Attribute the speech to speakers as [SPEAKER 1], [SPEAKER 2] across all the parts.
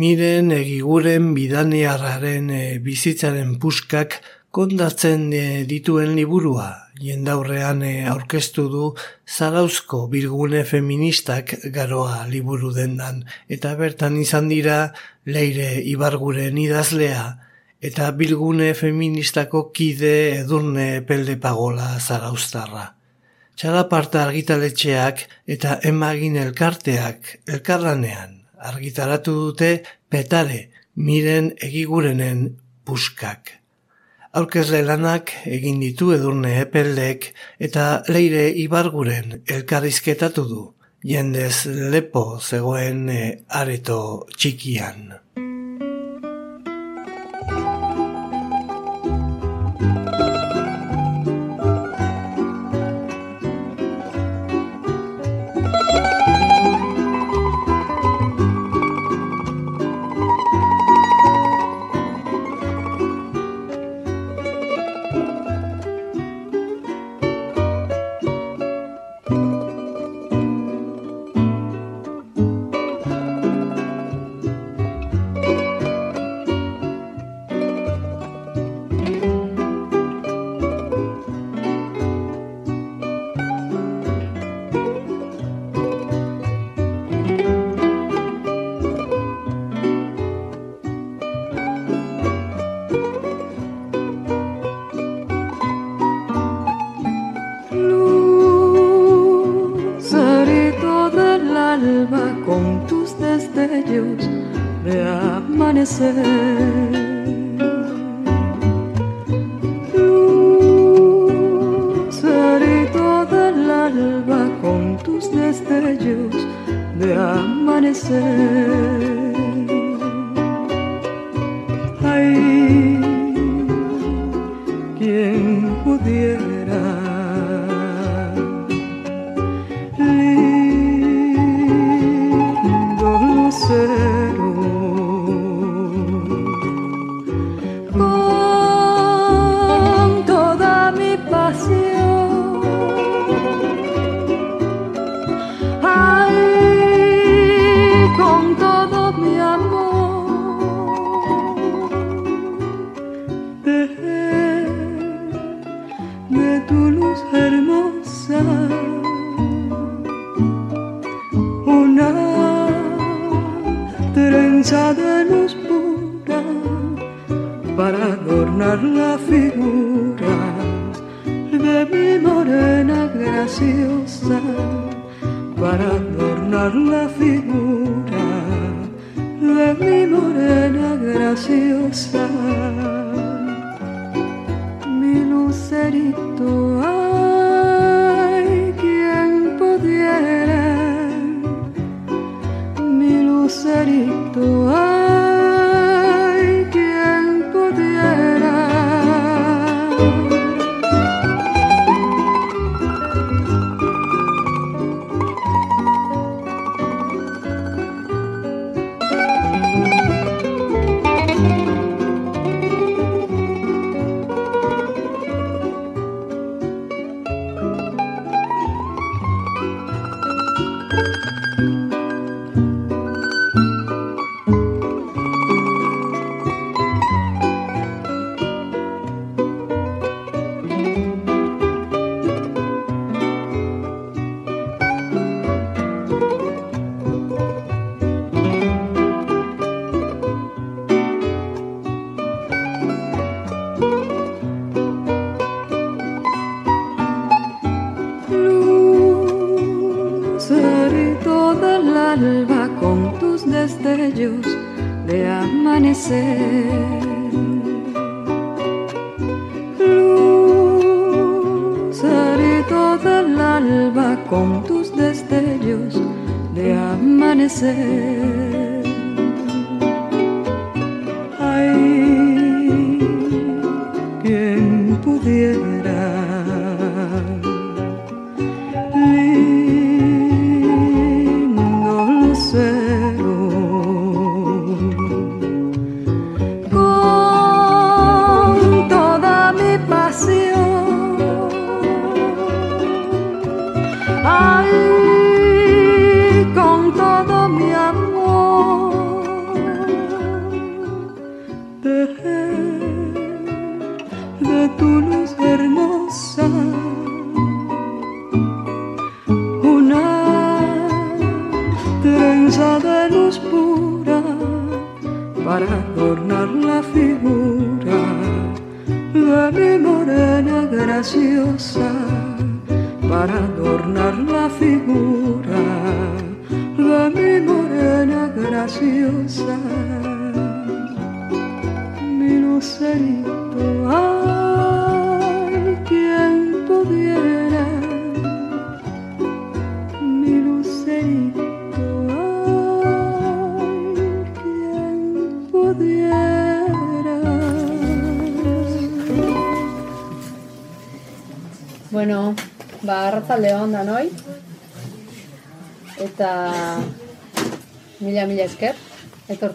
[SPEAKER 1] Miren egiguren bidanearraren e, bizitzaren puskak kondatzen e, dituen liburua. Jendaurrean aurkeztu du zarauzko bilgune feministak garoa liburu dendan. Eta bertan izan dira leire ibarguren idazlea eta bilgune feministako kide edurne pelde pagola zarauztarra. Txalaparta argitaletxeak eta emagin elkarteak elkarranean argitaratu dute petare miren egigurenen puskak. Aurkezle lanak egin ditu edurne epeldek eta leire ibarguren elkarrizketatu du, jendez lepo zegoen eh, areto txikian.
[SPEAKER 2] Una graciosa, para adornar la figura de mi morena graciosa. Mi lucerito, ay, quien pudiera, mi lucerito,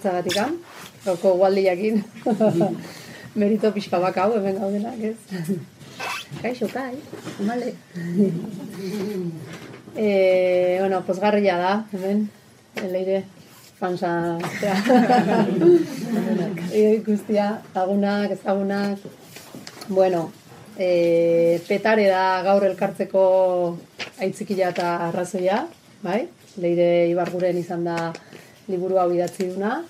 [SPEAKER 3] etortzagatikan, gauko gualdiakin. Merito pixka bakau, hemen gaudenak, ez? Kaixo, kai, male. e, bueno, pozgarria da, hemen, leire, fansa, e, ikustia, lagunak, ezagunak, bueno, e, petare da gaur elkartzeko aitzikila eta arrazoia, bai? Leire Ibarguren izan da liburu hau idatzi duna.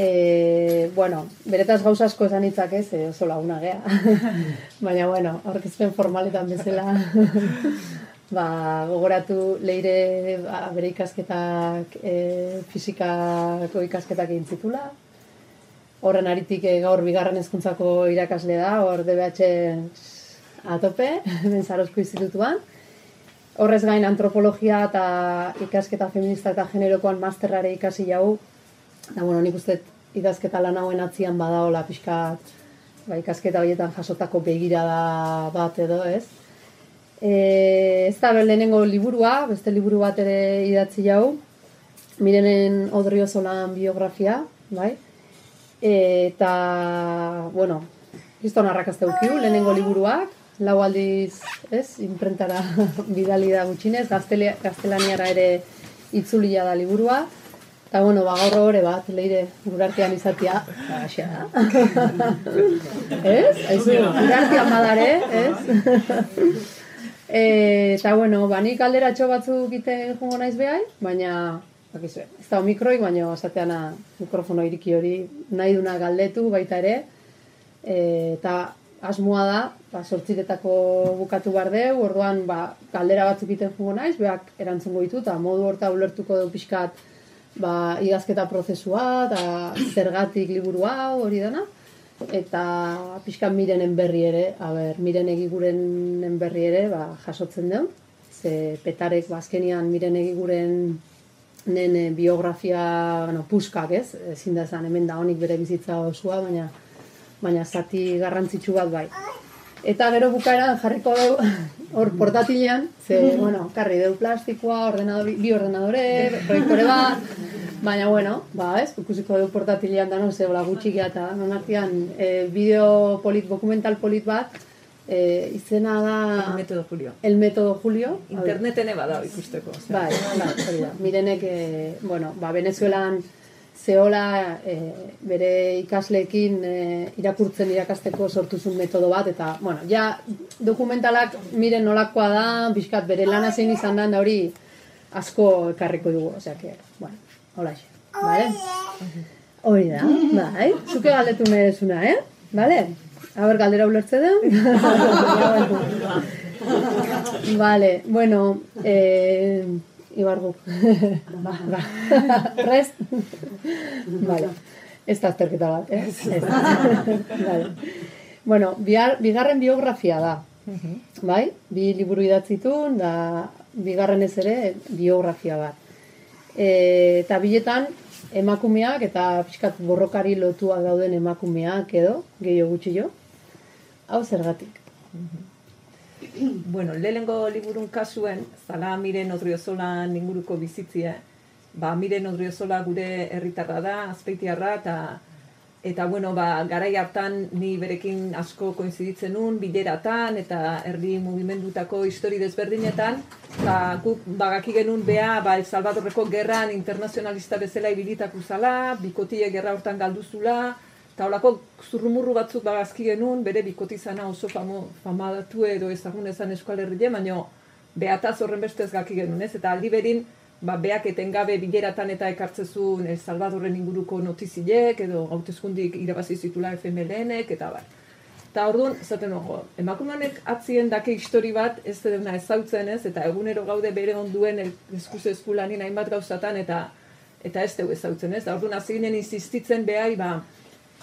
[SPEAKER 3] E, bueno, beretaz gauza asko esan hitzak ez, e, oso laguna gea. Baina, bueno, aurkezpen formaletan bezala ba, gogoratu leire ba, bere ikasketak e, fizikako ikasketak egin zitula. Horren aritik e, gaur bigarren hezkuntzako irakasle da, hor DBH atope, Benzarozko institutuan. Horrez gain antropologia eta ikasketa feminista eta generokoan masterrare ikasi jau. Da, bueno, nik uste idazketa lan hauen atzian badaola pixkat ba, ikasketa horietan jasotako begirada bat edo, ez? E, ez da lehenengo liburua, beste liburu bat ere idatzi jau, Mirenen Odriozolan biografia, bai? Eta, bueno, Kriston arrakazte ukiu, lehenengo liburuak, lau aldiz, ez, imprentara bidali da gutxinez, gaztelaniara ere itzulia da liburua. Eta, bueno, ba, gaur hori bat, leire, gure artean izatea, ba, da. ez? Aizu, gure artean badare, ez? eta, bueno, ba, nik alderatxo batzuk ite jongo naiz behai, baina, bakizue, ez da mikroik, baina esateana mikrofono iriki hori nahi duna galdetu baita ere, e, eta asmoa da, ba, sortziretako bukatu bar deu, orduan ba, galdera batzuk iten jugo naiz, beak erantzungo ditu, eta modu horta ulertuko du pixkat ba, idazketa prozesua, eta zergatik liburu hau hori dana, eta pixkat mirenen berri ere, a ber, miren egigurenen berri ere, ba, jasotzen deu, ze petarek bazkenian miren egiguren nen eh, biografia, bueno, puskak ez, ezin da esan hemen da honik bere bizitza osua, baina baina zati garrantzitsu bat bai. Eta gero bukaeran jarriko hor portatilean, ze, bueno, karri deu plastikoa, ordenador, bi ordenadore, proiektore bat, baina bueno, ba, ez, ikusiko deu portatilean da no, ze, hola gutxik eta non artean, e, bideo polit, dokumental polit bat, e, izena da...
[SPEAKER 4] El metodo Julio.
[SPEAKER 3] El metodo Julio.
[SPEAKER 4] Interneten eba da ikusteko. osea.
[SPEAKER 3] Bai, bai, hori da. Mirenek, e, bueno, ba, Venezuelan zeola e, bere ikasleekin e, irakurtzen irakasteko sortuzun metodo bat, eta, bueno, ja, dokumentalak miren nolakoa da, bizkat bere lana zein izan da, da hori asko ekarriko dugu, osea, que, bueno, hola xe, vale? Hori da, bai, zuke galdetu merezuna, eh? Vale? A ber, galdera ulertze du? vale, bueno, eh, Ibargu. ba, ba. Rest? vale. Ez da azterketa bat, eh? Ez. vale. Bueno, bihar, bigarren biografia da. Bai? Bi liburu idatzitun, da bigarren ez ere biografia bat. E, eta biletan emakumeak eta pixkat borrokari lotua dauden emakumeak edo, gehiago gutxi jo. Hau zergatik.
[SPEAKER 4] Bueno, lehenengo liburun kasuen, zala miren odriozolan inguruko bizitzia, ba, miren odriozola gure herritarra da, azpeitiarra, eta eta bueno, ba, garai hartan ni berekin asko koinziditzen nun, bileratan eta herri mugimendutako histori desberdinetan, eta guk bagaki genuen bea, ba, El Salvadorreko gerran internazionalista bezala ibilitako zala, bikotie gerra hortan galduzula, eta holako zurrumurru batzuk bagazki genuen, bere bikotizana oso famo, famadatu edo ezagun ezan eskual herrile, baino beataz horren bestez gaki genuen, ez? Eta aldi berin, ba, beak etengabe bileratan eta ekartzezun El Salvadorren inguruko notizilek, edo hautezkundik irabazi zitula FMLN-ek, eta bar. Eta orduan, zaten ojo, emakumanek atzien dake histori bat, ez dena ezautzen ez, eta egunero gaude bere onduen eskuz eskulanin hainbat gauzatan, eta eta ez dugu ezautzen ez. Da orduan, hasi ginen insistitzen behai, ba,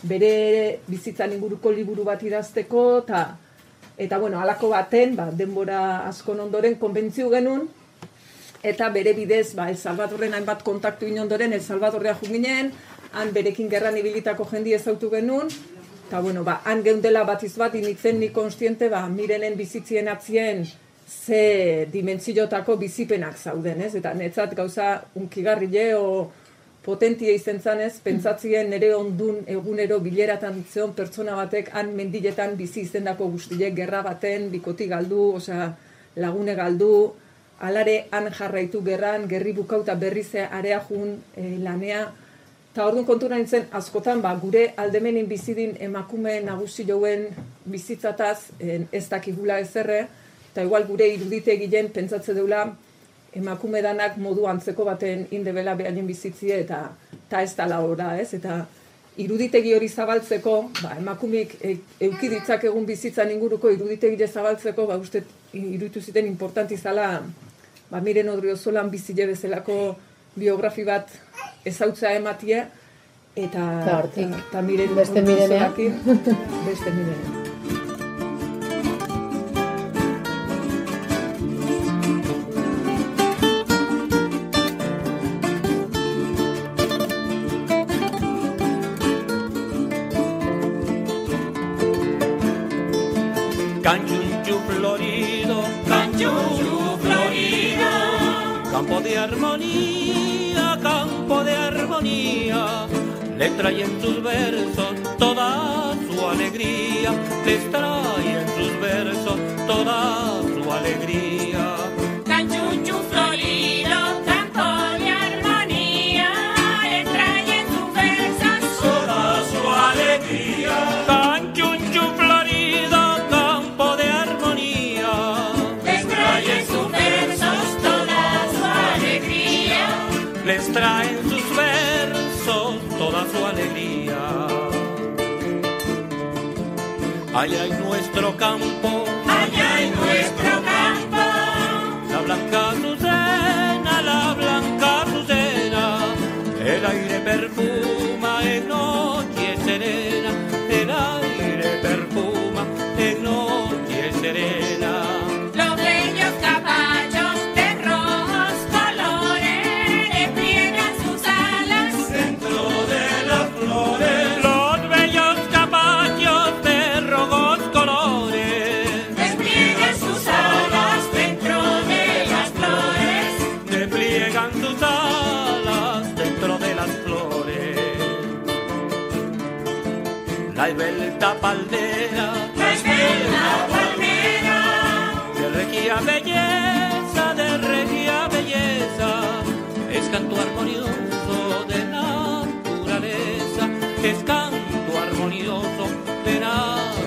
[SPEAKER 4] bere bizitzan inguruko liburu bat idazteko, eta eta bueno, halako baten, ba, denbora askon ondoren konbentzio genuen, eta bere bidez, ba, El Salvadorren hainbat kontaktu inondoren, El Salvadorrea junginen, han berekin gerran ibilitako jendi ezautu genuen, eta bueno, ba, han geundela batiz bat, initzen ni konstiente, ba, mirenen bizitzien atzien, ze dimentsiotako bizipenak zauden, ez? Eta netzat gauza unkigarri o potentia izen zanez, pentsatzien nere ondun egunero bileratan zeon pertsona batek han mendiletan bizi izendako guztiek gerra baten, bikoti galdu, osea, lagune galdu, alare han jarraitu gerran, gerri bukauta berrize area jun e, lanea, eta orduan kontura nintzen, askotan, ba, gure aldemenin bizidin emakume nagusi jouen bizitzataz, en, ez dakigula ezerre, eta igual gure irudite gilen pentsatze deula, emakume danak modu antzeko baten indebela behaien bizitzie eta eta ez da ora, ez? Eta iruditegi hori zabaltzeko, ba, emakumik e, euki ditzak egun bizitzan inguruko iruditegi zabaltzeko, ba, uste iruditu ziten importanti zala, ba, miren odriozolan bizile bezalako biografi bat ezautza ematie, eta,
[SPEAKER 3] Eta
[SPEAKER 4] eta miren
[SPEAKER 3] Beste mirenea.
[SPEAKER 4] odriozolakin, beste mirenea.
[SPEAKER 5] Campo de armonía, campo de armonía, le trae en sus versos toda su alegría, les trae en sus versos toda su alegría. allá en nuestro campo,
[SPEAKER 6] allá en nuestro campo,
[SPEAKER 5] la blanca azucena, la blanca azucena, el aire perfuma en noche serena, el aire perfuma en noche
[SPEAKER 6] paldera, pues de
[SPEAKER 5] la
[SPEAKER 6] palmera,
[SPEAKER 5] de regia belleza, de regia belleza, es canto armonioso de naturaleza, es canto armonioso de naturaleza.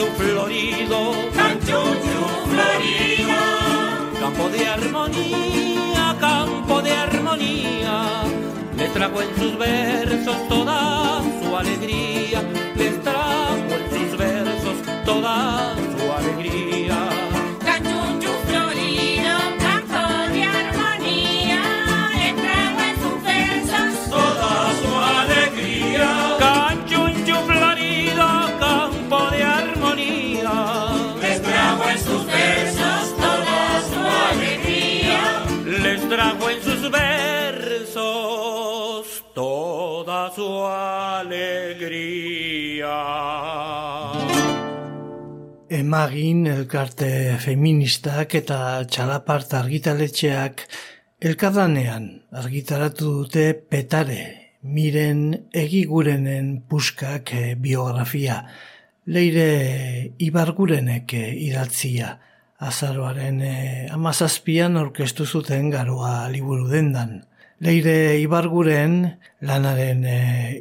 [SPEAKER 5] Chuchu florido,
[SPEAKER 6] Chuchu florido.
[SPEAKER 5] Campo de armonía, campo de armonía,
[SPEAKER 6] le trago en sus versos
[SPEAKER 5] toda su alegría,
[SPEAKER 6] les trago en sus versos toda su alegría.
[SPEAKER 5] toda su alegría.
[SPEAKER 1] Emagin elkarte feministak eta txalapart argitaletxeak elkarlanean argitaratu dute petare, miren egigurenen puskak eh, biografia, leire ibargurenek eh, idatzia, azaroaren eh, amazazpian aurkeztu zuten garoa liburu dendan. Leire Ibarguren lanaren e,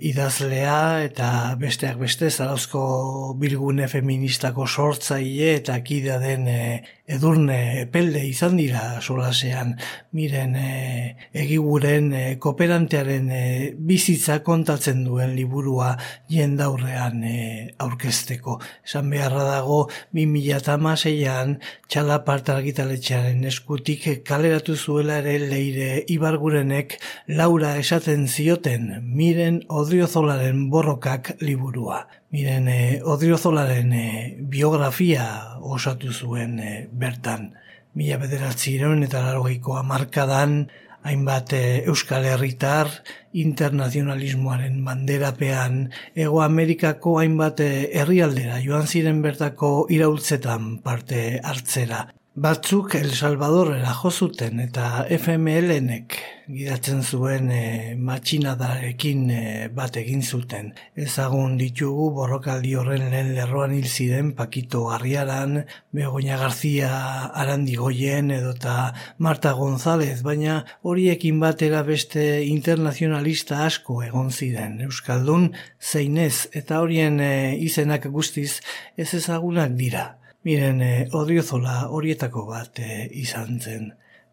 [SPEAKER 1] idazlea eta besteak beste zarauzko bilgune feministako sortzaile eta kidea den e, edurne epelde izan dira solasean miren e, egiguren e, kooperantearen e, bizitza kontatzen duen liburua jendaurrean e, aurkezteko. Esan beharra dago 2006an txalapart argitaletxearen eskutik kaleratu zuela ere leire Ibargurenek Laura esaten zioten miren odriozolaren borrokak liburua. Miren eh, odriozolaren eh, biografia osatu zuen eh, bertan. Mila bederatzi eta larogeiko amarkadan hainbat eh, Euskal Herritar internazionalismoaren banderapean Ego Amerikako hainbat herrialdera joan ziren bertako iraultzetan parte hartzera. Batzuk El Salvadorrera jo zuten eta FMLnek gidatzen zuen e, matxinadarekin e, bat egin zuten. Ezagun ditugu borrokaldi horren lehen lerroan hil ziren Pakito Garriaran, Begoña Garzia Arandigoien edota Marta González, baina horiekin batera beste internazionalista asko egon ziren. Euskaldun zeinez eta horien e, izenak guztiz ez ezagunak dira. Miren, eh, odriozola horietako bat eh, izan zen.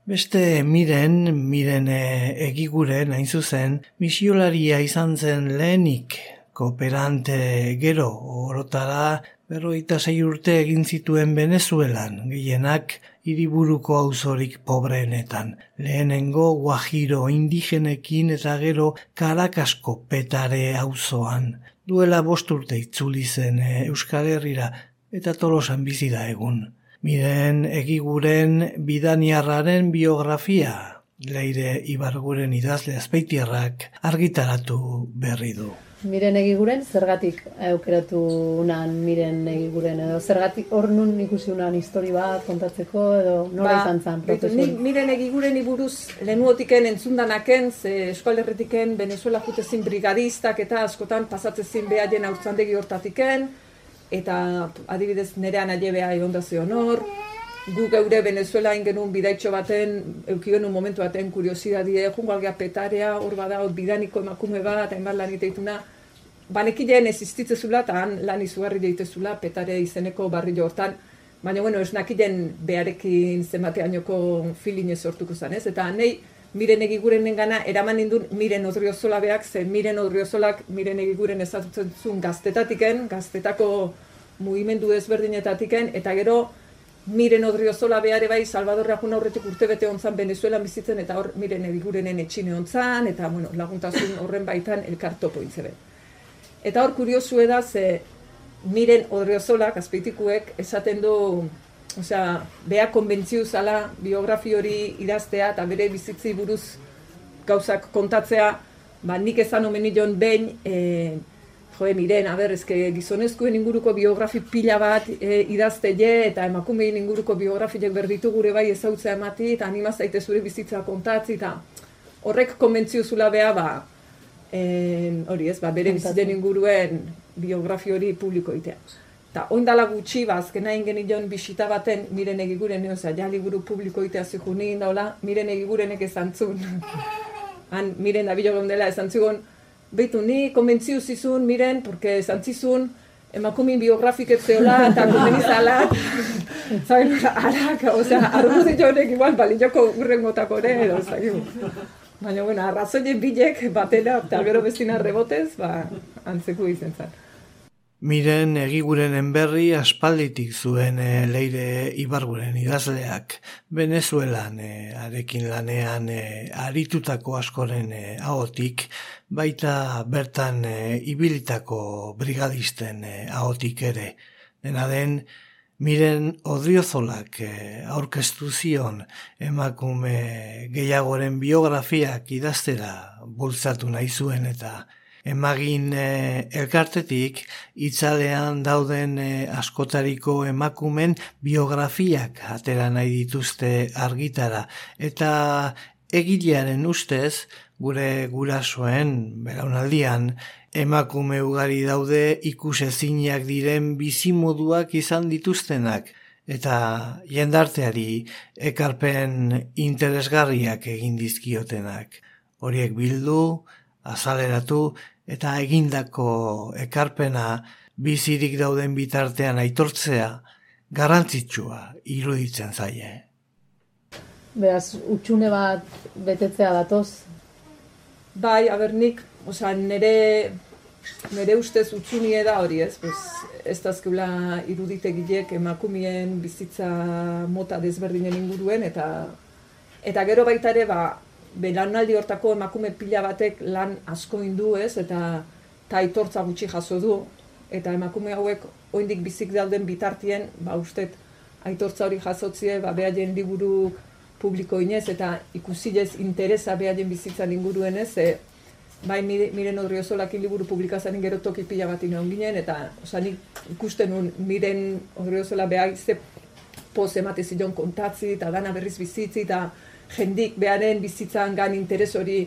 [SPEAKER 1] Beste miren, miren eh, egiguren hain zuzen, misiolaria izan zen lehenik, kooperante gero, orotara, berroita sei urte egin zituen Venezuelan, gehienak hiriburuko auzorik pobreenetan. Lehenengo guajiro indigenekin eta gero karakasko petare auzoan. Duela bost urte itzuli zen Euskal Herrira, eta tolosan bizi da egun. Miren egiguren bidaniarraren biografia, leire ibarguren idazle azpeitiarrak argitaratu berri du.
[SPEAKER 3] Miren egiguren, zergatik aukeratu unan miren egiguren, edo zergatik hor nun ikusi unan histori bat kontatzeko, edo nola
[SPEAKER 4] Ba,
[SPEAKER 3] izan
[SPEAKER 4] beitu,
[SPEAKER 3] prozesu?
[SPEAKER 4] ni- miren egiguren iburuz lehenuotiken entzundanaken, ze eskual herritiken Venezuela jutezin brigadistak eta askotan pasatzezin behaien haurtzandegi hortatiken, eta adibidez nerean aiebea egon da zion hor, gu geure Venezuela ingenun bidaitxo baten, euki genuen momentu baten kuriosidadie, jungo algea petarea, hor bada, bidaniko emakume bat, hainbat lan iteituna, banekileen ez iztitzezula, eta han lan izugarri deitezula, petare izeneko barri hortan, baina bueno, ez nakilen beharekin zenbateainoko feeling ez sortuko zen, ez? Eta nei, miren egiguren gana eraman nindun miren odriozola beak, ze miren odriozolak miren egiguren ezagutzen zuen gaztetatiken, gaztetako mugimendu ezberdinetatiken, eta gero miren odriozola beare bai Salvadorra jun aurretik urte bete ontzan Venezuelan bizitzen, eta hor miren egigurenen etxine ontzan, eta bueno, laguntasun horren baitan elkartopo intzebe. Eta hor kuriosue da, ze miren odriozolak, azpeitikuek, esaten du, osea, bea konbentziu zala biografi hori idaztea eta bere bizitzi buruz gauzak kontatzea, ba, nik ezan omen nion behin, e, joe, miren, aber, ezke gizonezkoen inguruko biografi pila bat e, idazte je, eta emakumein inguruko biografiek berditu gure bai ezautzea emati, eta anima zaite zure bizitza kontatzi, eta horrek konbentziu zula bea, ba, en, hori ez, ba, bere bizitzen inguruen biografi hori publiko itea. Eta oindala gutxi, ba, azkena ingenion bisita baten, miren egiguren, osea, ja liburu publiko itea zijunin daula, miren egigurenek esan zun. Han, miren abilo gondela esan zigun, behitu, ni konbentziu zizun, miren, porque esan zizun, emakumin biografik ez zeola, eta konbenizala, zain, arak, osea, arguzi jonek igual, balioko urrengotako ere, edo, zain, Baina, bueno, arrazoie bilek batera, eta gero bestina rebotez, ba, antzeko izen zen.
[SPEAKER 1] Miren egigurenen berri aspalditik zuen e, leire ibarguren idazleak. Venezuelan e, arekin lanean e, aritutako askoren e, ahotik, baita bertan e, ibilitako brigadisten e, ahotik ere. Dena den, miren odriozolak aurkeztu zion emakume gehiagoren biografiak idaztera bultzatu nahi zuen eta emagin e, elkartetik itzalean dauden e, askotariko emakumen biografiak atera nahi dituzte argitara eta egilearen ustez gure gurasoen belaunaldian emakume ugari daude ikusezinak diren bizimoduak izan dituztenak eta jendarteari ekarpen interesgarriak egin dizkiotenak. horiek bildu, azaleratu eta egindako ekarpena bizirik dauden bitartean aitortzea garrantzitsua iruditzen zaie.
[SPEAKER 3] Beraz, utxune bat betetzea datoz.
[SPEAKER 4] Bai, aber nik, osea, nire, nire ustez utxunie da hori, ez? Pues, ez dazkeula iruditegilek emakumien bizitza mota desberdinen inguruen, eta eta gero baita ere, ba, belanaldi hortako emakume pila batek lan asko indu, ez? Eta ta aitortza gutxi jaso du, eta emakume hauek oraindik bizik dauden bitartien, ba, ustet, aitortza hori jasotzie, ba, behaien liburu publiko inez, eta ikusilez interesa behaien bizitzan inguruen ez, e, bai mire- miren odriozolakin liburu publikazanen gero toki pila bat inoan ginen, eta oza, nik ikusten nun miren odriozola behar ze poz emate zion kontatzi, eta dana berriz bizitzi, eta jendik beharen bizitzan gan interes hori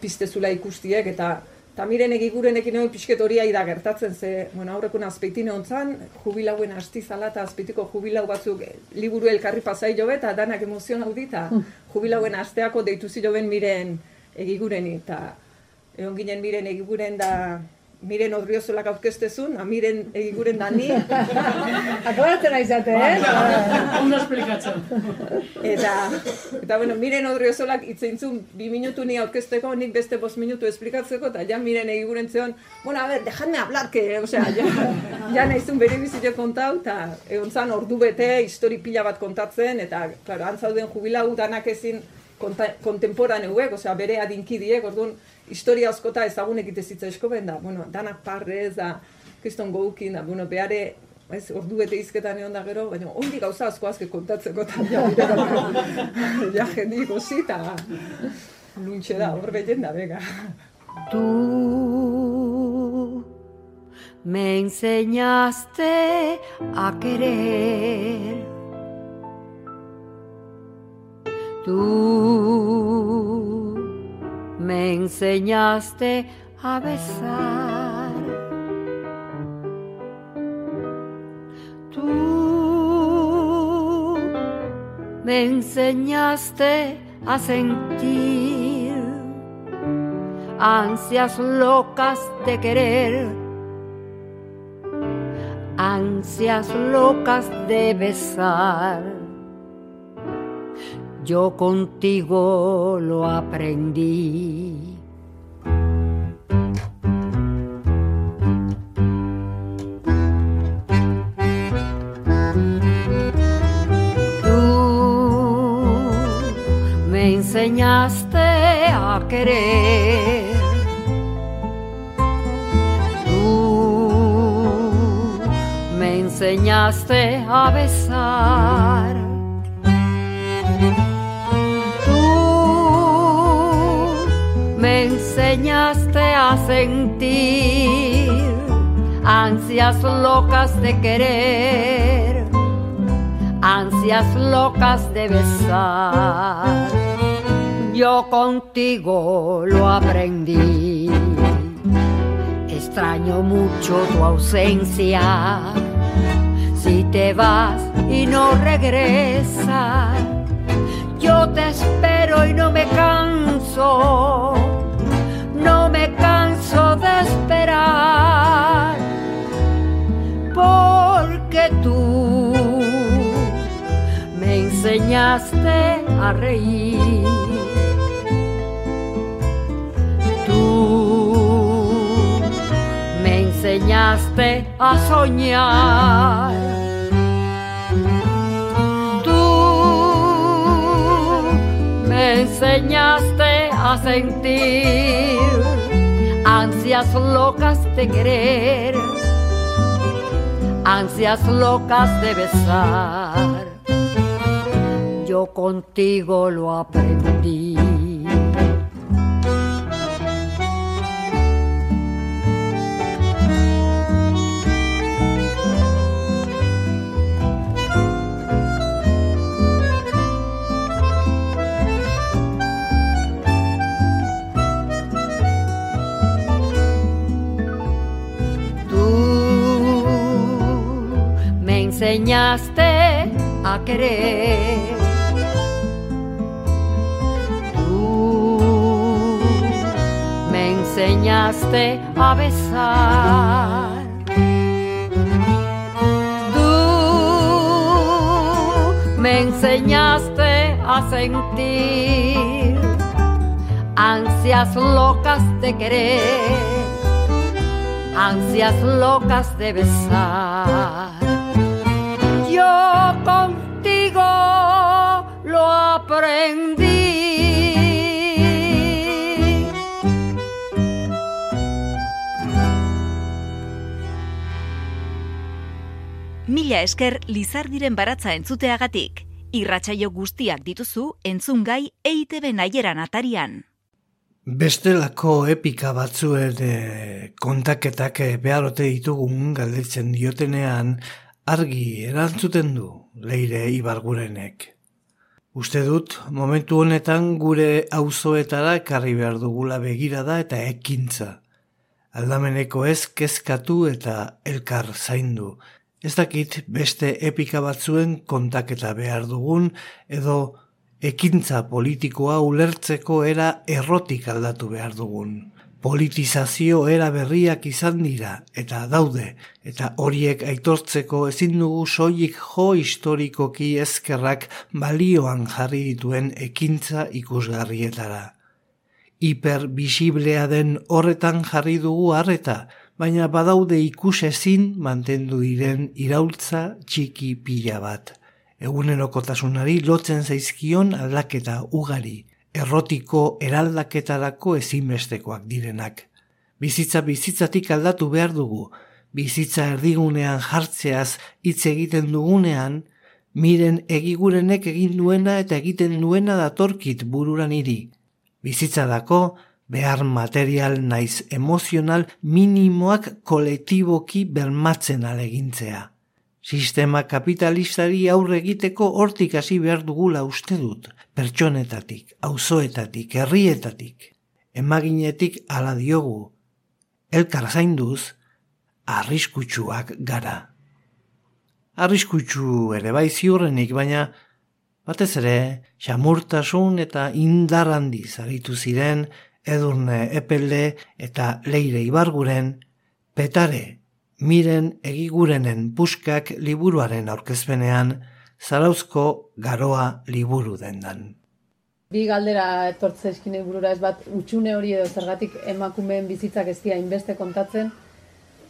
[SPEAKER 4] piztezula ikustiek, eta eta miren egigurenekin hori pixket hori da gertatzen, ze, bueno, aurrekun azpeitin ontzan, jubilauen astizala eta azpeitiko jubilau batzuk liburu elkarri pasai jobe, eta danak emozion hau eta jubilauen asteako deitu ziloben miren egigureni, eta egon ginen miren egiguren da miren odriozolak aurkeztezun, a miren egiguren da ni,
[SPEAKER 3] Akoratzen aizate, eh?
[SPEAKER 7] Ondo esplikatzen.
[SPEAKER 4] Eta, eta bueno, miren odriozolak itzeintzun bi minutu ni aurkezteko, nik beste bost minutu esplikatzeko, eta ja miren egiguren zeon, bueno, a ver, dejadme hablar, que, o sea, ja, ja nahizun bere bizitio kontau, eta egon zan ordu bete, histori pila bat kontatzen, eta, claro, antzauden jubilau danak ezin konta, kontemporaneuek, osea, bere adinkidiek, orduan, historia askota ezagunek ite zitzaizko ben da, bueno, danak parrez da, kriston goukin, da, bueno, behare, ez, ordu bete izketan egon da gero, baina ondik gauza asko azke kontatzeko, eta ja, ja, jendi gozi, eta luntxe da, hor behien da, bega.
[SPEAKER 8] Tú me enseñaste a querer. Tú me enseñaste a besar. Tú me enseñaste a sentir ansias locas de querer, ansias locas de besar. Yo contigo lo aprendí. Me enseñaste a querer. Tú me enseñaste a besar. Enseñaste a sentir ansias locas de querer, ansias locas de besar. Yo contigo lo aprendí. Extraño mucho tu ausencia. Si te vas y no regresas, yo te espero y no me canso. No me canso de esperar. Porque tú me enseñaste a reír. Tú me enseñaste a soñar. Enseñaste a sentir ansias locas de querer, ansias locas de besar. Yo contigo lo aprendí. Enseñaste a querer. Tú enseñaste a besar. Tú me enseñaste a sentir ansias locas de querer, ansias locas de besar. Yo contigo lo aprendí.
[SPEAKER 7] Mila esker Lizardiren baratza entzuteagatik. Irratsaio guztiak dituzu entzungai EITB naieran atarian.
[SPEAKER 1] Bestelako epika batzuen e, kontaketak e, beharote ditugun galdetzen diotenean argi erantzuten du leire ibargurenek. Uste dut, momentu honetan gure auzoetara ekarri behar dugula begirada eta ekintza. Aldameneko ez kezkatu eta elkar zaindu. Ez dakit beste epika batzuen kontaketa behar dugun edo ekintza politikoa ulertzeko era errotik aldatu behar dugun. Politizazio era berriak izan dira eta daude eta horiek aitortzeko ezin dugu soilik jo historikoki ezkerrak balioan jarri dituen ekintza ikusgarrietara. Hiperbisiblea den horretan jarri dugu harreta, baina badaude ikusezin mantendu diren iraultza txiki pila bat. Egunerokotasunari lotzen zaizkion aldaketa ugari, errotiko eraldaketarako ezinbestekoak direnak. Bizitza bizitzatik aldatu behar dugu, bizitza erdigunean jartzeaz hitz egiten dugunean, miren egigurenek egin duena eta egiten duena datorkit bururan hiri. Bizitza dako, behar material naiz emozional minimoak kolektiboki bermatzen alegintzea. Sistema kapitalistari aurre egiteko hortik hasi behar dugula uste dut, pertsonetatik, auzoetatik, herrietatik, emaginetik ala diogu, elkar zainduz, arriskutsuak gara. Arriskutsu ere bai ziurrenik, baina batez ere, xamurtasun eta indar handiz aritu ziren edurne epelde eta leire ibarguren, petare, miren egigurenen puskak liburuaren aurkezpenean, zarauzko garoa liburu dendan.
[SPEAKER 3] Bi galdera etortze eskine burura ez bat utxune hori edo zergatik emakumeen bizitzak ez dira inbeste kontatzen,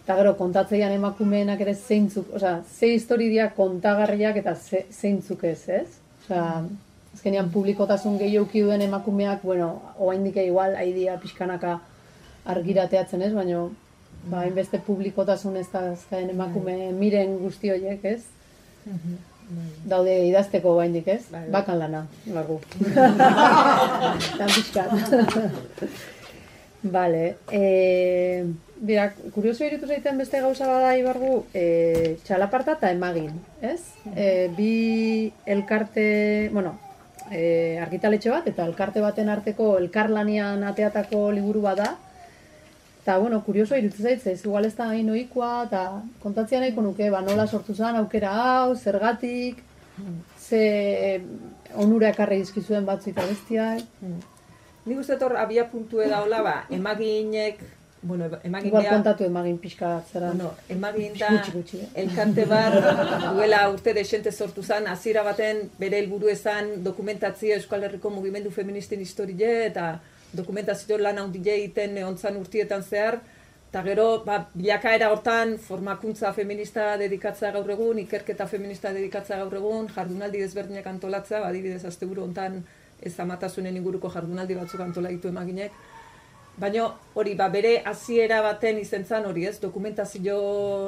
[SPEAKER 3] eta gero kontatzeian emakumeenak ere zeintzuk, osea, ze histori dira kontagarriak eta ze, zeintzuk ez, ez? Osea, azkenean publikotasun gehiuki duen emakumeak, bueno, oraindik igual aidia pixkanaka argirateatzen ez, baino ba, hainbeste publikotasun ez da azken emakume miren guzti horiek, ez? Daude idazteko oraindik, ez?
[SPEAKER 4] Bai.
[SPEAKER 3] Bakan lana, largu. Tan pixkat. Vale. Eh, Bira, kurioso iritu zaiten beste gauza bada ibargu, e, txalaparta eta emagin, ez? E, bi elkarte, bueno, e, argitaletxe bat eta elkarte baten arteko elkarlanian ateatako liburu bada. Eta, bueno, kurioso irutu zaitze, ez igual ez da hain ohikoa, eta kontatzea nahiko nuke, ba, nola sortu zen aukera hau, zergatik, ze onura ekarri dizkizuen batzu eta bestiak.
[SPEAKER 4] Nik uste hor abia puntue daula, ba, emaginek, bueno, emagin
[SPEAKER 3] Igual kontatu emagin pixka zera.
[SPEAKER 4] Bueno, emagin da
[SPEAKER 3] eh?
[SPEAKER 4] elkarte bar duela urte desente sortu zen, hasiera baten bere helburu ezan dokumentatzia Euskal Herriko mugimendu feministin historie eta dokumentazio lan handile egiten ontzan urtietan zehar, eta gero, ba, bilakaera hortan formakuntza feminista dedikatzea gaur egun, ikerketa feminista dedikatzea gaur egun, jardunaldi desberdinak antolatzea, ba, adibidez, asteburu hontan ez amatasunen inguruko jardunaldi batzuk antola ditu emaginek, Baina hori, ba, bere hasiera baten izentzan hori ez, dokumentazio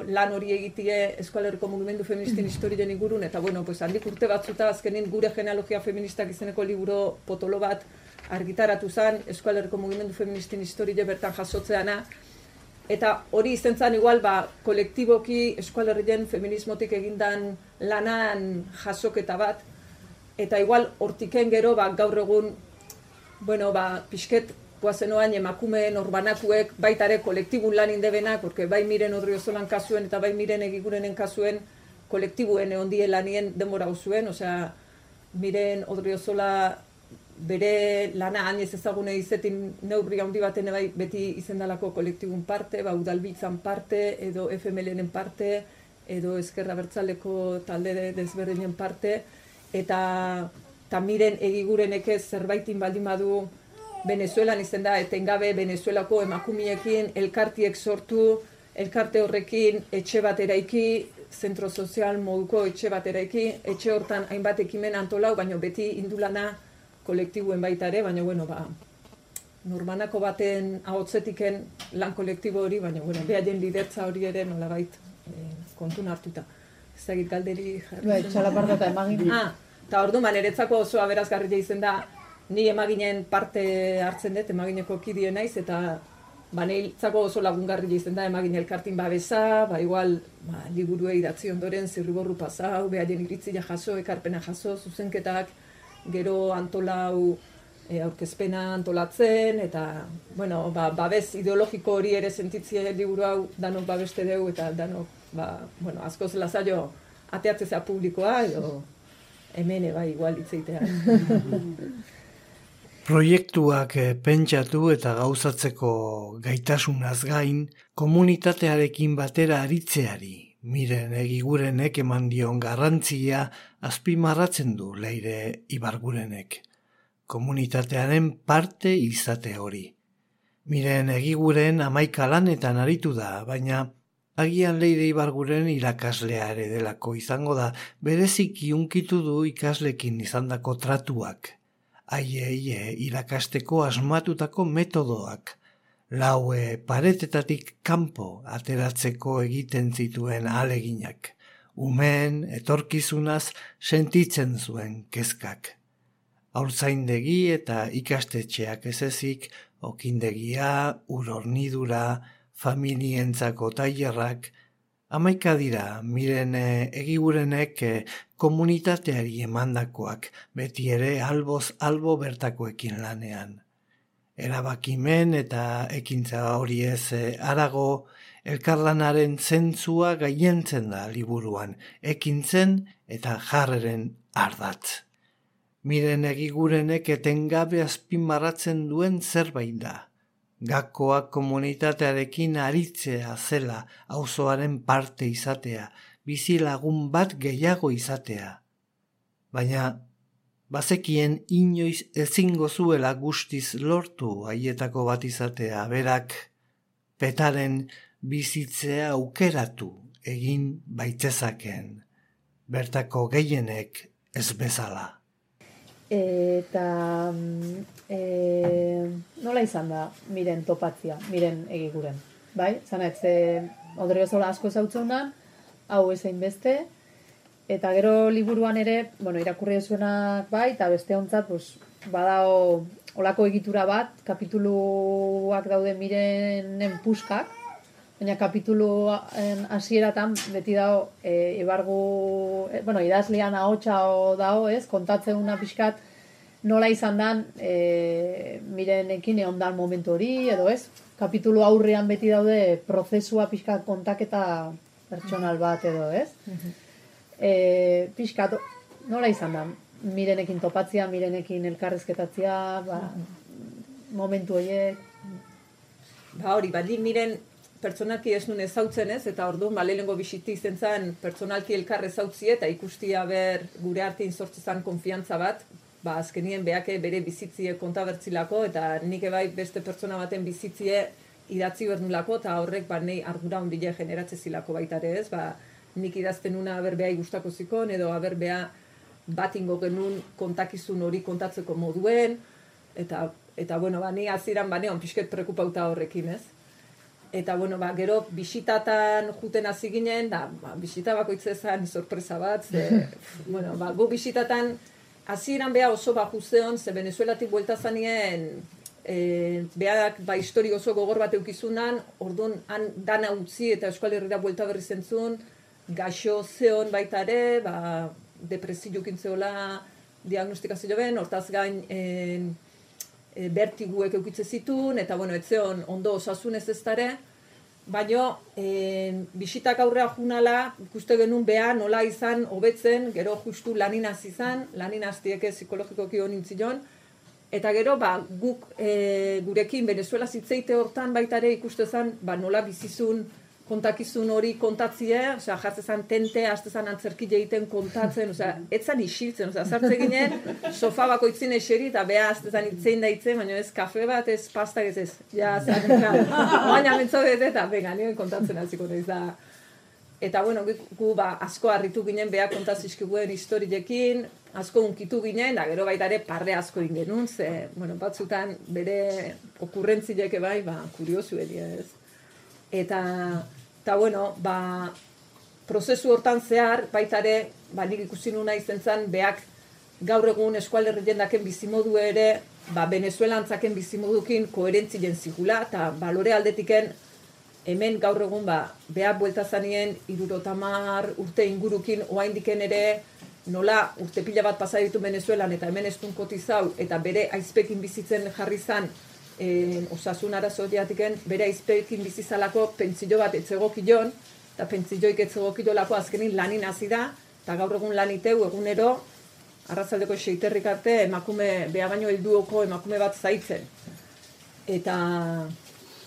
[SPEAKER 4] lan hori egitie Euskal Herriko Mugimendu Feministin historien ingurun, eta bueno, pues, handik urte batzuta azkenin gure genealogia feministak izeneko libro potolo bat argitaratu zen Euskal Herriko Mugimendu Feministin historie bertan jasotzeana, eta hori izentzan igual, ba, kolektiboki Euskal Herrien feminismotik egindan lanan jasoketa bat, eta igual hortiken gero, ba, gaur egun bueno, ba, pixket guazenoan emakumeen orbanakuek baitare kolektibun lan indebenak, porque bai miren odriozolan kasuen eta bai miren egigurenen kasuen kolektibuen egon lanien denbora zuen, osea, miren odriozola bere lana hain ez ezagune izetin neurri handi baten bai beti izendalako kolektibun parte, ba, udalbitzan parte, edo FMLN parte, edo ezkerra bertzaleko talde de- desberdinen parte, eta eta miren egigurenek ez zerbaitin baldin badu Venezuelan izen da, etengabe Venezuelako emakumiekin elkartiek sortu, elkarte horrekin etxe bat eraiki, zentro sozial moduko etxe bat eraiki, etxe hortan hainbat ekimen antolau, baina beti indulana kolektibuen baita ere, baina bueno, ba, normanako baten ahotzetiken lan kolektibo hori, baina bueno, behaien lidertza hori ere nolabait eh, kontun hartuta. Ez dakit galderi jarri.
[SPEAKER 3] Bai, txalaparta eta emagin.
[SPEAKER 4] Ah, eta ordu ba, niretzako oso aberazgarria izen da, ni emaginen parte hartzen dut, emagineko kidie naiz, eta ba, niretzako oso lagungarria izen da, emagin elkartin babesa, ba, igual, ba, liburue idatzi ondoren, zirriborru pasau, behaien iritzia jaso, ekarpena jaso, zuzenketak, gero antolau, e, aurkezpena antolatzen, eta, bueno, ba, babes ideologiko hori ere sentitzie liburu hau danok babeste dugu, eta danok, ba, bueno, askoz lasaio ateatzea publikoa, edo hemen bai igual hitzeitea.
[SPEAKER 1] Proiektuak eh, pentsatu eta gauzatzeko gaitasunaz gain, komunitatearekin batera aritzeari, miren egigurenek eman dion garrantzia azpimarratzen du leire ibargurenek. Komunitatearen parte izate hori. Miren egiguren amaika lanetan aritu da, baina agian leire ibarguren irakaslea ere delako izango da, bereziki unkitu du ikaslekin izandako tratuak haiei e, irakasteko asmatutako metodoak, laue paretetatik kanpo ateratzeko egiten zituen aleginak, umen etorkizunaz sentitzen zuen kezkak. Haurtzaindegi eta ikastetxeak ez ezik, okindegia, urornidura, familientzako tailerrak, Amaika dira, miren eh, egigurenek eh, komunitateari emandakoak, beti ere alboz albo bertakoekin lanean. Erabakimen eta ekintza hori ez eh, arago, elkarlanaren zentzua gaientzen da liburuan, ekintzen eta jarreren ardatz. Miren egigurenek etengabe azpimarratzen duen zerbait da gakoa komunitatearekin aritzea zela auzoaren parte izatea, bizi lagun bat gehiago izatea. Baina, bazekien inoiz ezingo zuela guztiz lortu haietako bat izatea, berak petaren bizitzea aukeratu egin baitzezaken, bertako gehienek ez bezala.
[SPEAKER 3] Eta mm, e, nola izan da miren topatzia, miren egiguren. Bai, zanet, ze odriozola asko zautzen da, hau ezein beste, eta gero liburuan ere, bueno, irakurri zuenak bai, eta beste hontzat, pues, badao olako egitura bat, kapituluak daude mirenen puskak, baina kapituluen hasieratan beti dago e, ibargu, e, bueno, idazlean ahotsa dago, ez, kontatzen una pixkat nola izan dan e, mirenekin egon dan momentu hori, edo ez, kapitulu aurrean beti daude prozesua pixkat kontaketa pertsonal bat edo, ez? E, pixkat, nola izan da? Mirenekin topatzia, mirenekin elkarrezketatzia, ba, momentu horiek,
[SPEAKER 4] Ba hori, bali miren pertsonalki ez nun ezautzen ez, eta orduan ba, lehenengo bisiti izen zen pertsonalki elkar ezautzi eta ikustia ber gure artein sortze zen konfiantza bat, ba azkenien beake bere bizitzie kontabertzilako eta nik bai beste pertsona baten bizitzie idatzi bernulako eta horrek ba nei ardura ondile generatze zilako baita ere ez, ba nik idazten una berbea gustako zikon edo aberbea bat ingo genuen kontakizun hori kontatzeko moduen, eta, eta bueno, ba, ni hasieran ba, neon pixket prekupauta horrekin, ez? Eta, bueno, ba, gero bisitatan juten hasi ginen, da, ba, bisita bakoitze zen sorpresa bat, ze, bueno, ba, gu bisitatan hasieran beha oso baju zeon, ze Venezuelatik buelta zanien, e, beak ba, histori oso gogor bat eukizunan, orduan han dana utzi eta Euskal Herrira buelta berri zentzun, gaixo zeon baita ere, ba, depresio kintzeola diagnostikazio ben, hortaz gain e, e, bertiguek eukitze zitun, eta bueno, etzeon ondo osasunez ez dare, baino e, bisitak aurrea junala, ikuste genuen beha nola izan hobetzen, gero justu laninaz izan, laninaz dieke psikologikoki hon intzilon, Eta gero, ba, guk e, gurekin Venezuela zitzeite hortan baita ere ikuste zen, ba, nola bizizun kontakizun hori kontatzie, osea, jartze zen tente, azte zen antzerkile egiten kontatzen, osea, ez zen isiltzen, osea, sartze ginen, sofa bakoitzin eseri, eta beha azte zen itzein da itzen, baina ez kafe bat, ez pasta, ez ez, ja, zer, baina mentzo dut, eta bega, nire kontatzen hasiko naiz da. Eta bueno, gu, ba, asko harritu ginen beha kontazizkiguen historiekin, asko unkitu ginen, da gero baita ere parre asko egin genuen, ze, bueno, batzutan bere okurrentzileke bai, ba, kuriosu ez. Eta, eta bueno, ba, prozesu hortan zehar, baita ere, ba, nik ikusi nuna izen zen, beak gaur egun eskualderri jendaken bizimodu ere, ba, venezuelantzaken bizimodukin koherentzien zigula, eta balore aldetiken, hemen gaur egun ba, beha buelta zanien irurotamar urte ingurukin oaindiken ere nola urte pila bat pasa ditu Venezuelan eta hemen estun kotizau eta bere aizpekin bizitzen jarri zan eh, osasun arazo diatiken bere aizpekin bizizalako pentsio bat etzegokilon eta pentzioik etzegokilolako azkenin lanin hasi da eta gaur egun laniteu egunero arrazaldeko seiterrik arte emakume beha baino helduoko emakume bat zaitzen. Eta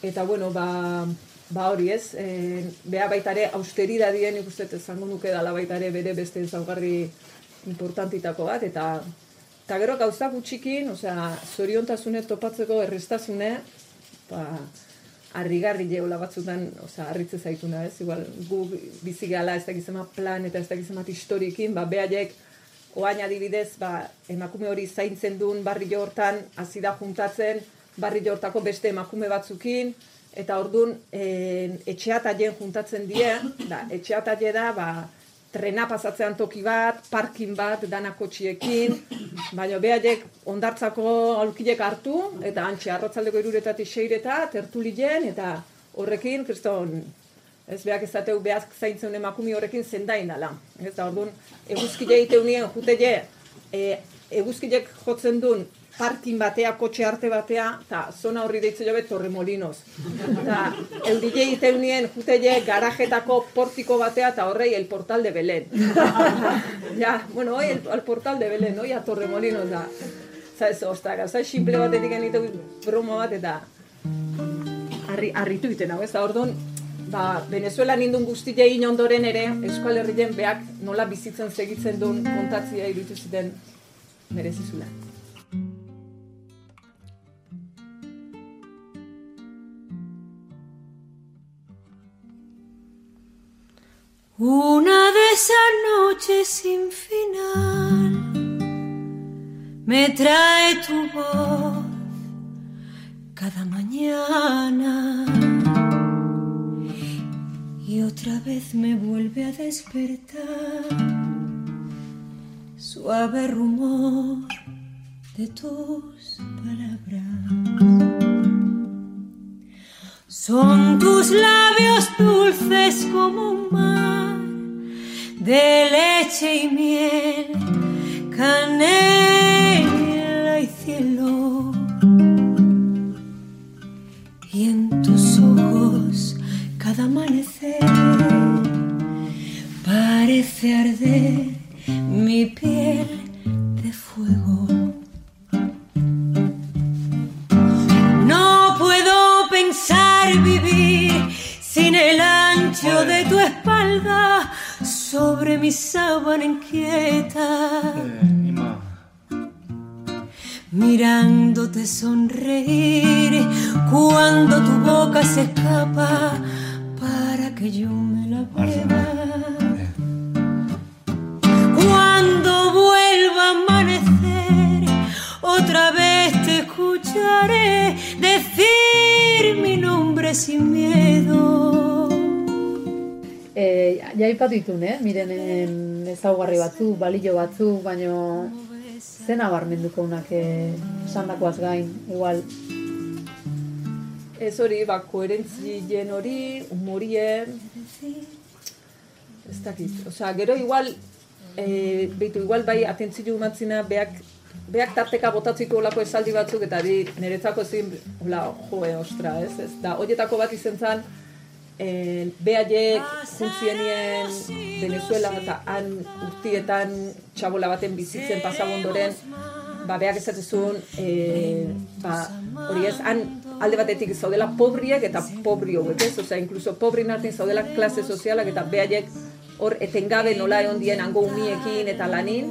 [SPEAKER 4] eta bueno ba Ba hori ez, e, beha baita ere austeridadien ikustet izango nuke dala baita ere bere beste ezaugarri importantitako bat, eta eta gero gauza gutxikin, osea, zoriontasune topatzeko errestazune, ba, harrigarri jeola batzutan, osea, harritze zaituna, ez? Igual, gu bizi gehala ez dakizema plan eta ez dakizema historiekin, ba, behaiek, oain adibidez, ba, emakume hori zaintzen duen barri hortan, hasi da juntatzen, barri hortako beste emakume batzukin, eta ordun e, etxeataien juntatzen die, da, etxeataie da, ba, trena pasatzean toki bat, parkin bat, dana kotxiekin, baina behaiek ondartzako aulkilek hartu, eta antxe arrotzaldeko iruretatik seireta, tertulien, eta horrekin, kriston, ez behak ezateu behak zaintzen emakumi horrekin zendain dala. Ez da, orduan, eguzkile iteunien, jute je, e, eguzkilek jotzen duen parkin batea, kotxe arte batea, eta zona horri deitze jobe Torremolinos. Eta eurile iteunien juteie garajetako portiko batea eta horrei el portal de Belén. ja, bueno, hoy el, el portal de Belén, hoy a Torremolinos da. Za ez, ostak, gauza simple bat ediken ite bromo bat eta harri, harritu iten hau, ez da, orduan, ba, Venezuela nindun guztia egin ondoren ere, Euskal Herrien beak nola bizitzen segitzen duen kontatzia irutu ziten merezizula.
[SPEAKER 9] Una de esas noches sin final me trae tu voz cada mañana y otra vez me vuelve a despertar suave rumor de tus palabras. Son tus labios dulces como un mar de leche y miel, canela y cielo. Y en tus ojos cada amanecer parece arder mi piel sin el ancho de tu espalda sobre mi sábana inquieta. Mirándote sonreír cuando tu boca se escapa para que yo me la beba.
[SPEAKER 3] E, ja ipatu ditun, eh? Mirenen ezaugarri batzu, balio batzu, baino zen nabarmenduko unak eh, esandakoaz gain, igual.
[SPEAKER 4] Ez hori, ba, koherentzien hori, humorie, ez dakit. Osea, gero igual, e, beitu, igual bai atentzio umatzina, beak, beak tarteka botatzitu olako esaldi batzuk, eta di, niretzako ezin, hola, joe, ostra, ez, ez, da, horietako bat izen zen, e, behaiek juntzienien Venezuela eta han urtietan txabola baten bizitzen pasabondoren, ba, behak esatzezun, e, ba, hori ez, han alde batetik zaudela pobriek eta pobri hauek, ez? Osea, inkluso pobri nartin zaudela klase sozialak eta behaiek hor etengabe nola egon dien hango umiekin eta lanin,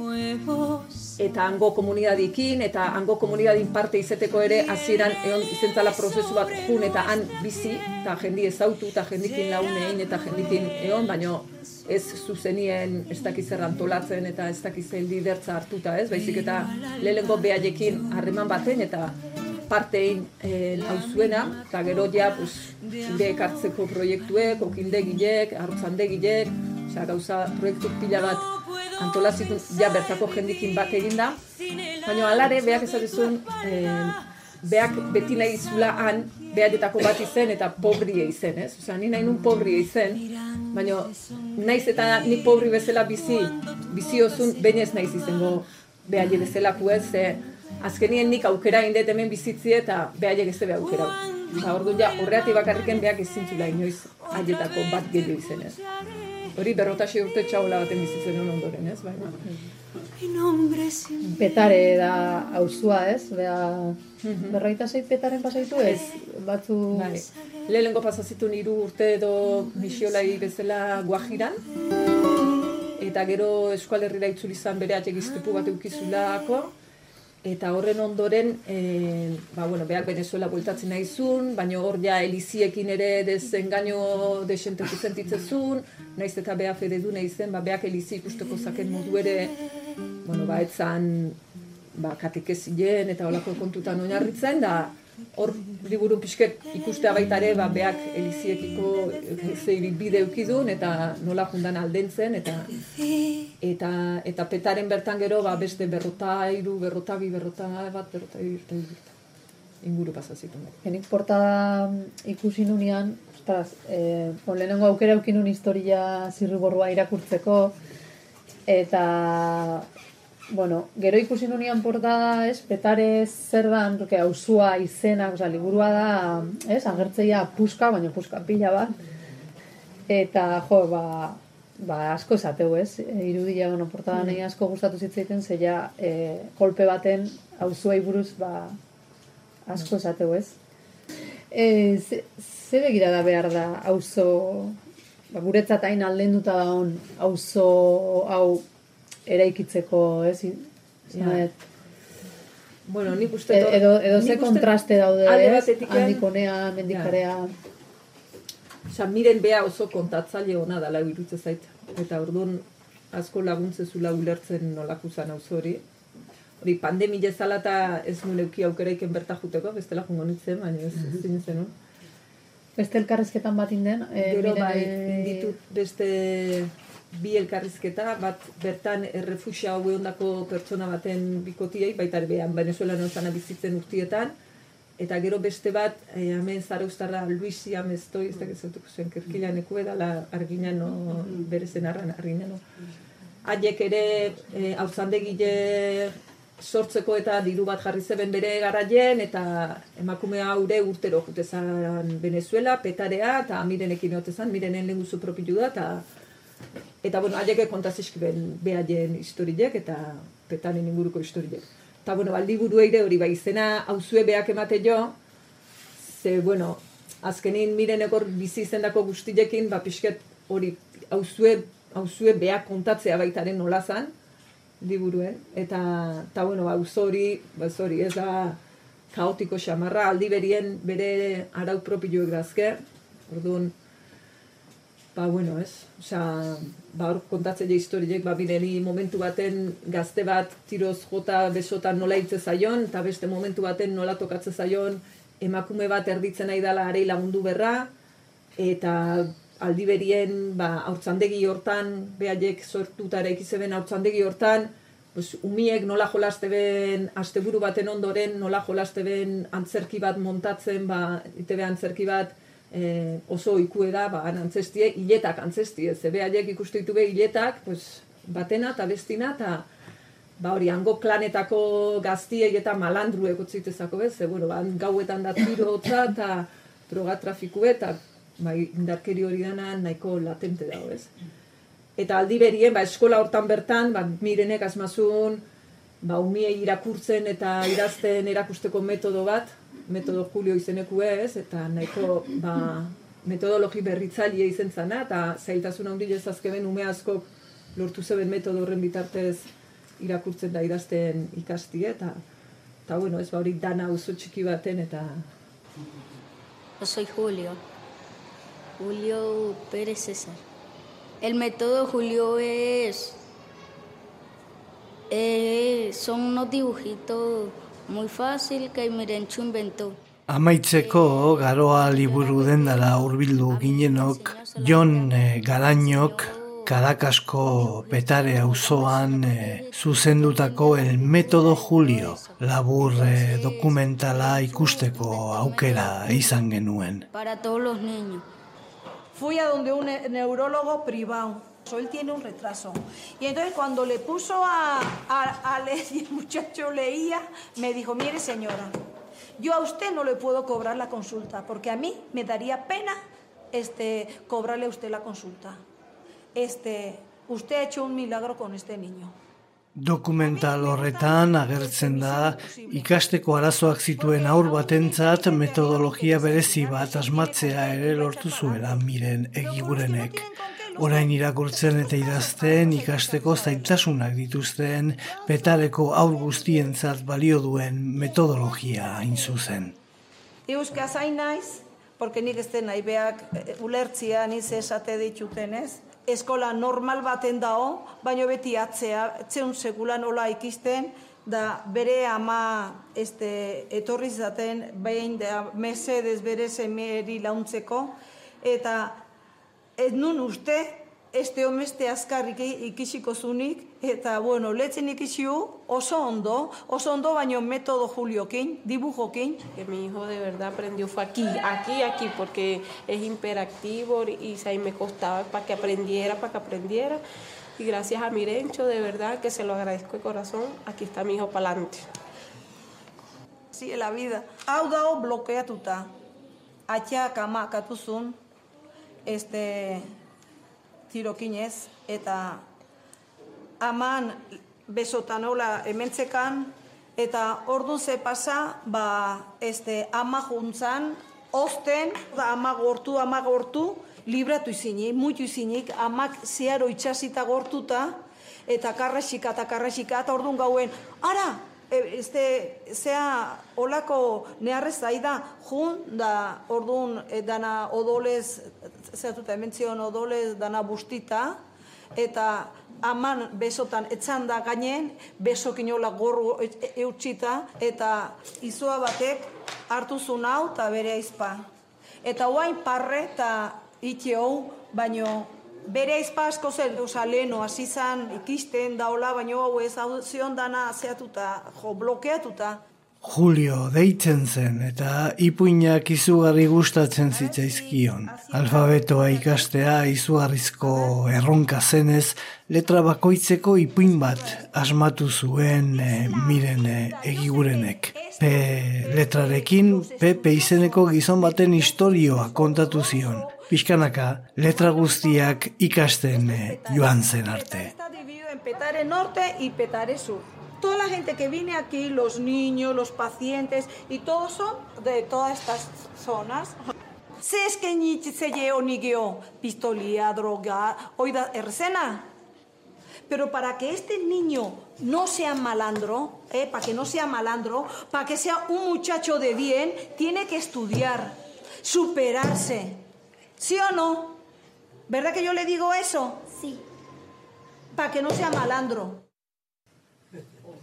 [SPEAKER 4] eta hango komunidadikin, eta hango komunidadin parte izeteko ere hasieran egon izentzala prozesu bat jun eta han bizi, eta jendi ezautu, eta jendikin launein, eta jendikin egon, baino ez zuzenien ez dakiz zer antolatzen eta ez dakiz lidertza hartuta, ez? Baizik eta lehenengo behaiekin harreman baten eta partein eh, hauzuena, eta gero ja, pues, zure ekartzeko proiektuek, okindegilek, arrotzandegilek, osea, gauza proiektu pila bat antolazitu, ja bertako jendikin bat eginda, baina alare, behak ezagizun, eh, beak beti nahi zula han, behatetako bat izen eta pobrie izen, ez? Osea, ni nahi nun pobrie izen, baina naiz eta ni pobri bezala bizi, bizi osun, baina naiz izango behaile bezala ez, ze azkenien nik aukera indet hemen bizitzi eta behaiek ez be aukera. Eta orduan ja, horreati bakarriken behak ezintzula inoiz haietako bat gehiago izen, ez? Hori berrotasi urte txaula baten bizitzen hon ondoren, ez? Baina.
[SPEAKER 3] Petare da auzua, ez? Bea, berroita zei petaren pasaitu ez? Batzu...
[SPEAKER 4] Bai. Lehenengo pasazitun hiru urte edo misiolai bezala guajiran. Eta gero eskualerrira itzuli zan bere atxegiztepu bat eukizulako. Eta horren ondoren, e, ba, bueno, behar Venezuela bueltatzen nahizun, baina hor ja eliziekin ere desengaino desenteku zentitzezun, naiz eta beha fede du nahizen, ba, beak elizi ikusteko zaken modu ere, bueno, ba, etzan, ba, katekezien eta olako kontutan oinarritzen, da, hor liburu pixket ikustea baita ere, ba, beak eliziekiko zei bide eukidun, eta nola jundan aldentzen, eta eta eta petaren bertan gero ba beste berrota hiru berrota bi berrota bat berrota bi berrota bi berrota. inguru pasa zituen.
[SPEAKER 3] Genik portada ikusi nunean, ostras, eh, lehenengo aukera eukin historia zirriborrua irakurtzeko, eta, bueno, gero ikusi nunean portada, ez, petare zer da, porque auzua izena, oza, liburua da, ez, agertzeia puska, baina puska pila bat, eta, jo, ba, ba, asko esateu, ez? E, irudia, bueno, portada nahi asko gustatu zitzaiten, zeia e, kolpe baten auzuei buruz, ba, asko esateu, ez? E, ze, ze begira da behar da auzo, ba, guretzat hain aldenduta da hon auzo hau eraikitzeko, ez? Zanet,
[SPEAKER 4] Bueno, nik uste
[SPEAKER 3] E- edo, edo ze kontraste daude, ez?
[SPEAKER 4] batetik-
[SPEAKER 3] Handikonea, mendikarea.
[SPEAKER 4] Osa, miren bea oso kontatzaile ona dala irutze zait. Eta orduan asko laguntzezula ulertzen nolako zan hori. Hori pandemia zala eta ez nuen euki aukeraiken berta juteko, bestela jongo nintzen, baina ez, ez zintzen, no?
[SPEAKER 3] Beste elkarrezketan bat inden, e,
[SPEAKER 4] Gero bai,
[SPEAKER 3] e,
[SPEAKER 4] ditut beste bi elkarrizketa, bat bertan errefusia hau ondako pertsona baten bikotiei, baita ere behan Venezuelan ozana bizitzen urtietan, eta gero beste bat, eh, hemen zaraustarra Luisi Amestoi, ez dakit zautuko zuen, kerkilan eku edala arginano, bere zenarran arginano. Haiek ere, e, hautzandegile sortzeko eta diru bat jarri zeben bere garaien, eta emakume haure urtero jutezan Venezuela, petarea, eta mirenekin otezan, mirenen lehen guzu propilu da, eta Eta, bueno, haiek kontazizkiben behaien historiek eta petanen inguruko historiek. Eta, bueno, aldi eire hori bai, izena hauzue beak emate jo, ze, bueno, azkenin miren egor bizi izendako guztiekin, ba, pixket hori hauzue, hauzue beak kontatzea baitaren nola zan, liburuen, eta, eta bueno, ba, hori, ba, ez hori, ez da kaotiko xamarra, aldi berien bere arau propioek dazke, orduan, ba, bueno, ez, osea, ba, hor kontatzen ja historiek, ba, bireni momentu baten gazte bat tiroz jota besotan nola hitze zaion, eta beste momentu baten nola tokatze zaion emakume bat erditzen nahi dela arei lagundu berra, eta aldi berien, ba, haurtzandegi hortan, behaiek sortuta eraiki zeben haurtzandegi hortan, pues, umiek nola jolaste ben, asteburu baten ondoren, nola jolaste ben antzerki bat montatzen, ba, itebe antzerki bat, eh, oso ikue da, ba, antzestie, hiletak antzestie, ze behaiek ikustu ditu be hiletak, pues, batena eta bestina, eta ba hori, hango klanetako gaztiei eta malandruek utzitezako bez, ze, bueno, ba, gauetan da tiro hotza eta droga trafiku eta ba, indarkeri hori dana nahiko latente dago, ez? Eta aldi berien, ba, eskola hortan bertan, ba, mirenek asmazun, ba, umiei irakurtzen eta idazten erakusteko metodo bat, metodo Julio izeneku ez, eta nahiko ba, metodologi berritzaile izen zana, eta zailtasun handi ezazkeben ume askok lortu zeben metodo horren bitartez irakurtzen da idazten ikasti, eta eta bueno, ez ba hori dana oso txiki baten, eta
[SPEAKER 10] Yo soy Julio. Julio Pérez César. El método Julio es, eh, son unos dibujitos muy fácil que Mirenchu inventó.
[SPEAKER 1] Amaitzeko garoa liburu dendara hurbildu ginenok Jon eh, Garañok Karakasko petare auzoan eh, zuzendutako El Metodo Julio labur eh, dokumentala ikusteko aukera izan genuen.
[SPEAKER 10] Para todos los niños.
[SPEAKER 11] Fui a donde un ne- neurólogo privado. Él tiene un retraso. Y entonces cuando le puso a, a, a leer y el muchacho leía, me dijo, mire señora, yo a usted no le puedo cobrar la consulta, porque a mí me daría pena este, cobrarle a usted la consulta. Este, usted ha hecho un milagro con este niño.
[SPEAKER 1] Dokumental horretan agertzen da ikasteko arazoak zituen aur batentzat metodologia berezi bat asmatzea ere lortu zuela miren egigurenek. Orain irakurtzen eta idazten ikasteko zailtasunak dituzten petareko aur guztientzat balio duen metodologia hain zuzen.
[SPEAKER 11] Euskaz hain naiz, porque nik ez den nahi beak eh, ulertzia niz esate ditutenez. Eskola normal baten dao, baino beti atzea, etzeun segula nola ikisten, da bere ama este, etorri zaten behin da mesedez bere semeri launtzeko, eta ez nun uste, este homeste azkar iki- ikisiko zunik, eta bueno, letzen ikisiu oso ondo, oso ondo baino metodo Juliokin, dibujokin,
[SPEAKER 12] que mi hijo de verdad aprendió fue aquí, aquí, aquí, porque es imperactivo y ahí me costaba para que aprendiera, para que aprendiera. Y gracias a Mirencho, de verdad que se lo agradezco de corazón, aquí está mi hijo para adelante.
[SPEAKER 11] Sí, la vida. Hau dago blokeatuta. Atxak ama katuzun, este, tirokinez, eta aman besotan hola hementzekan, eta ordu ze pasa, ba, este, ama juntzan, osten, da ama gortu, ama gortu, libratu izinik, muitu izinik, amak zeharo itxasita gortuta, eta karrasika eta karrasika, eta orduan gauen, ara, este, zea, olako neharrez da, jun, da, orduan, e, dana odolez, zehatuta hemen zion odolez, dana bustita, eta aman besotan etzan da gainen, besokin hola gorru e- e- eutxita, eta izua batek hartu zuen hau eta bere aizpa. Eta oain parre eta ite hau, baino bere aizpa asko zen, oza, leheno, hasi zan ikisten daola, baino hau ez hau zion dana zeatuta, jo, blokeatuta.
[SPEAKER 1] Julio deitzen zen eta ipuinak izugarri gustatzen zitzaizkion. Alfabetoa ikastea izugarrizko erronka zenez, letra bakoitzeko ipuin bat asmatu zuen e, miren e, egigurenek. P letrarekin Pepe izeneko gizon baten historioa kontatu zion. Pixkanaka letra guztiak ikasten e, joan zen arte.
[SPEAKER 11] Está dividido en Petare Norte y Petare Sur. Toda la gente que viene aquí, los niños, los pacientes, y todos son de todas estas zonas. Se es que ni se lleva ni guió pistolia, droga, oida, ercena. Pero para que este niño no sea malandro, eh, para que no sea malandro, para que sea un muchacho de bien, tiene que estudiar, superarse. ¿Sí o no? ¿Verdad que yo le digo eso? Sí. Para que no sea malandro.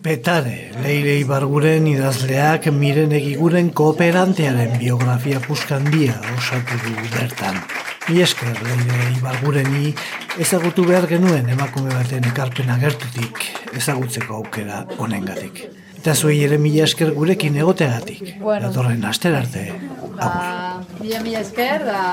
[SPEAKER 1] Petare, Leire Ibarguren idazleak miren egiguren kooperantearen biografia puskandia osatu du bertan. Mi esker Leire Ibargureni ezagutu behar genuen emakume baten ekarpena gertutik ezagutzeko aukera honengatik. Eta zuei ere mila esker gurekin egoteagatik.
[SPEAKER 3] Bueno.
[SPEAKER 1] Datorren aster arte.
[SPEAKER 3] Ba, mila mila esker, da...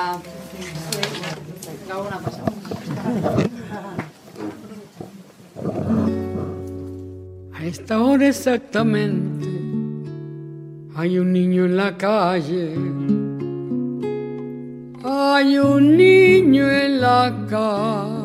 [SPEAKER 13] A esta hora exactamente hay un niño en la calle. Hay un niño en la calle.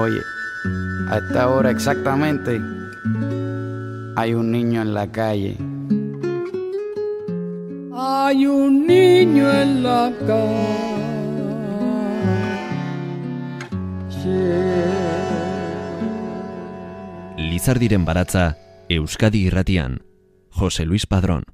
[SPEAKER 14] oye a esta hora exactamente hay un niño en la calle
[SPEAKER 2] Hay un niño en la
[SPEAKER 15] Lizardiren baratza Euskadi irratian. Jose Luis Padrón.